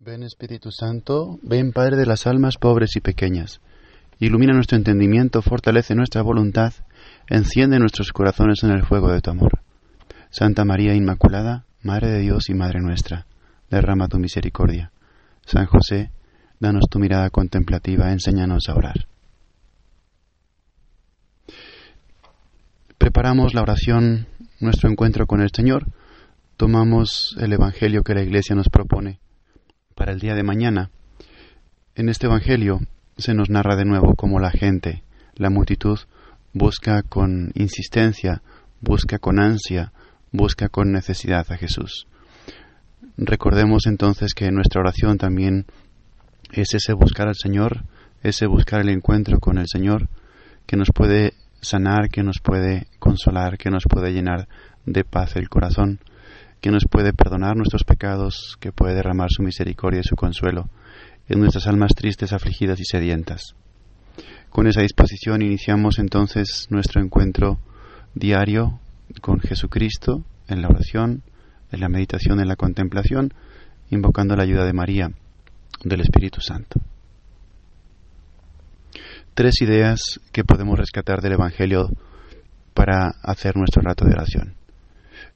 Ven Espíritu Santo, ven Padre de las almas pobres y pequeñas. Ilumina nuestro entendimiento, fortalece nuestra voluntad, enciende nuestros corazones en el fuego de tu amor. Santa María Inmaculada, Madre de Dios y Madre nuestra, derrama tu misericordia. San José, danos tu mirada contemplativa, enséñanos a orar. Preparamos la oración, nuestro encuentro con el Señor, tomamos el Evangelio que la Iglesia nos propone para el día de mañana. En este Evangelio se nos narra de nuevo cómo la gente, la multitud, busca con insistencia, busca con ansia, busca con necesidad a Jesús. Recordemos entonces que nuestra oración también es ese buscar al Señor, ese buscar el encuentro con el Señor, que nos puede sanar, que nos puede consolar, que nos puede llenar de paz el corazón que nos puede perdonar nuestros pecados, que puede derramar su misericordia y su consuelo en nuestras almas tristes, afligidas y sedientas. Con esa disposición iniciamos entonces nuestro encuentro diario con Jesucristo en la oración, en la meditación, en la contemplación, invocando la ayuda de María, del Espíritu Santo. Tres ideas que podemos rescatar del Evangelio para hacer nuestro rato de oración.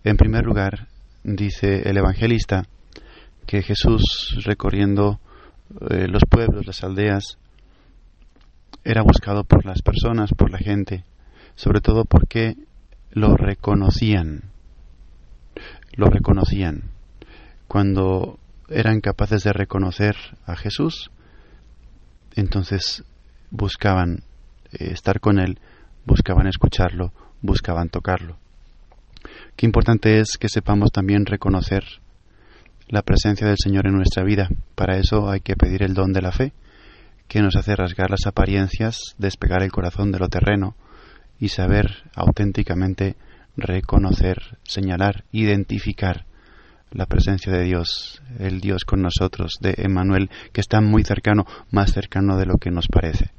En primer lugar, dice el evangelista que Jesús recorriendo eh, los pueblos, las aldeas, era buscado por las personas, por la gente, sobre todo porque lo reconocían, lo reconocían. Cuando eran capaces de reconocer a Jesús, entonces buscaban eh, estar con Él, buscaban escucharlo, buscaban tocarlo. Importante es que sepamos también reconocer la presencia del Señor en nuestra vida. Para eso hay que pedir el don de la fe, que nos hace rasgar las apariencias, despegar el corazón de lo terreno y saber auténticamente reconocer, señalar, identificar la presencia de Dios, el Dios con nosotros, de Emmanuel, que está muy cercano, más cercano de lo que nos parece.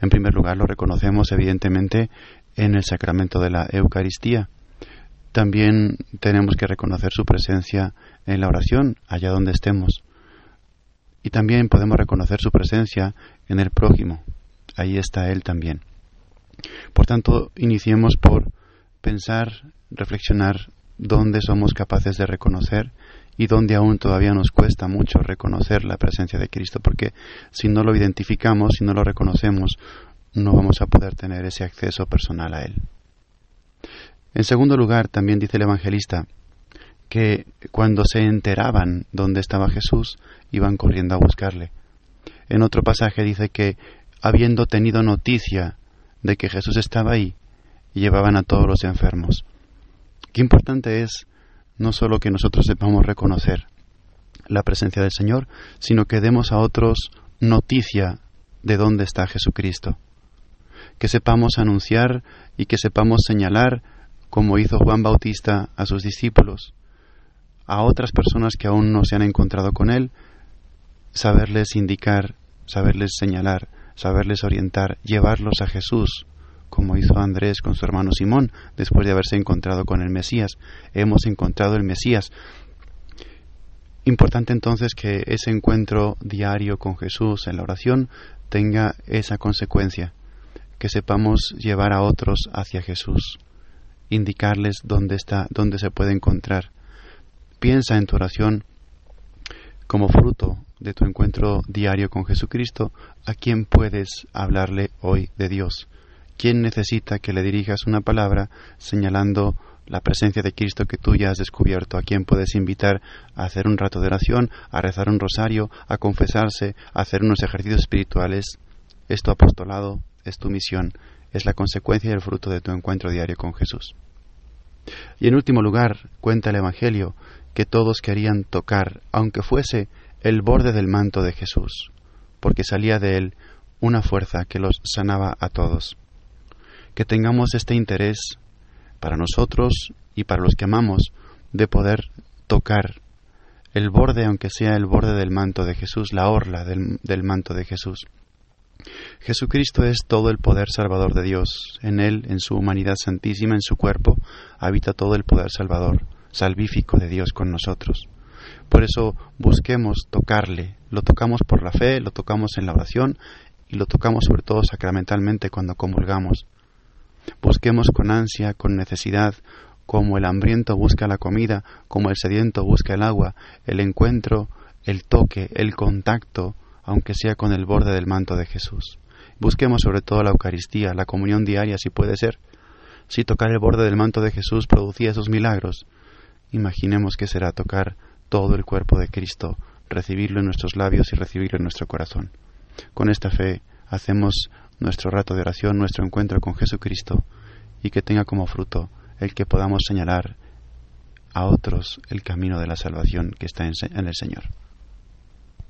En primer lugar, lo reconocemos evidentemente en el sacramento de la Eucaristía, también tenemos que reconocer su presencia en la oración, allá donde estemos. Y también podemos reconocer su presencia en el prójimo. Ahí está Él también. Por tanto, iniciemos por pensar, reflexionar dónde somos capaces de reconocer y dónde aún todavía nos cuesta mucho reconocer la presencia de Cristo, porque si no lo identificamos, si no lo reconocemos, no vamos a poder tener ese acceso personal a Él. En segundo lugar, también dice el evangelista que cuando se enteraban dónde estaba Jesús, iban corriendo a buscarle. En otro pasaje dice que, habiendo tenido noticia de que Jesús estaba ahí, llevaban a todos los enfermos. Qué importante es no solo que nosotros sepamos reconocer la presencia del Señor, sino que demos a otros noticia de dónde está Jesucristo. Que sepamos anunciar y que sepamos señalar como hizo Juan Bautista a sus discípulos, a otras personas que aún no se han encontrado con Él, saberles indicar, saberles señalar, saberles orientar, llevarlos a Jesús, como hizo Andrés con su hermano Simón después de haberse encontrado con el Mesías. Hemos encontrado el Mesías. Importante entonces que ese encuentro diario con Jesús en la oración tenga esa consecuencia, que sepamos llevar a otros hacia Jesús indicarles dónde está, dónde se puede encontrar. Piensa en tu oración como fruto de tu encuentro diario con Jesucristo, a quién puedes hablarle hoy de Dios. ¿Quién necesita que le dirijas una palabra señalando la presencia de Cristo que tú ya has descubierto? ¿A quién puedes invitar a hacer un rato de oración, a rezar un rosario, a confesarse, a hacer unos ejercicios espirituales? Es tu apostolado, es tu misión es la consecuencia y el fruto de tu encuentro diario con Jesús. Y en último lugar, cuenta el Evangelio que todos querían tocar, aunque fuese el borde del manto de Jesús, porque salía de él una fuerza que los sanaba a todos. Que tengamos este interés para nosotros y para los que amamos de poder tocar el borde, aunque sea el borde del manto de Jesús, la orla del, del manto de Jesús. Jesucristo es todo el poder salvador de Dios. En Él, en su humanidad santísima, en su cuerpo, habita todo el poder salvador, salvífico de Dios con nosotros. Por eso busquemos tocarle. Lo tocamos por la fe, lo tocamos en la oración y lo tocamos sobre todo sacramentalmente cuando comulgamos. Busquemos con ansia, con necesidad, como el hambriento busca la comida, como el sediento busca el agua, el encuentro, el toque, el contacto, aunque sea con el borde del manto de Jesús. Busquemos sobre todo la Eucaristía, la comunión diaria, si puede ser. Si tocar el borde del manto de Jesús producía esos milagros, imaginemos que será tocar todo el cuerpo de Cristo, recibirlo en nuestros labios y recibirlo en nuestro corazón. Con esta fe hacemos nuestro rato de oración, nuestro encuentro con Jesucristo, y que tenga como fruto el que podamos señalar a otros el camino de la salvación que está en, el Señor.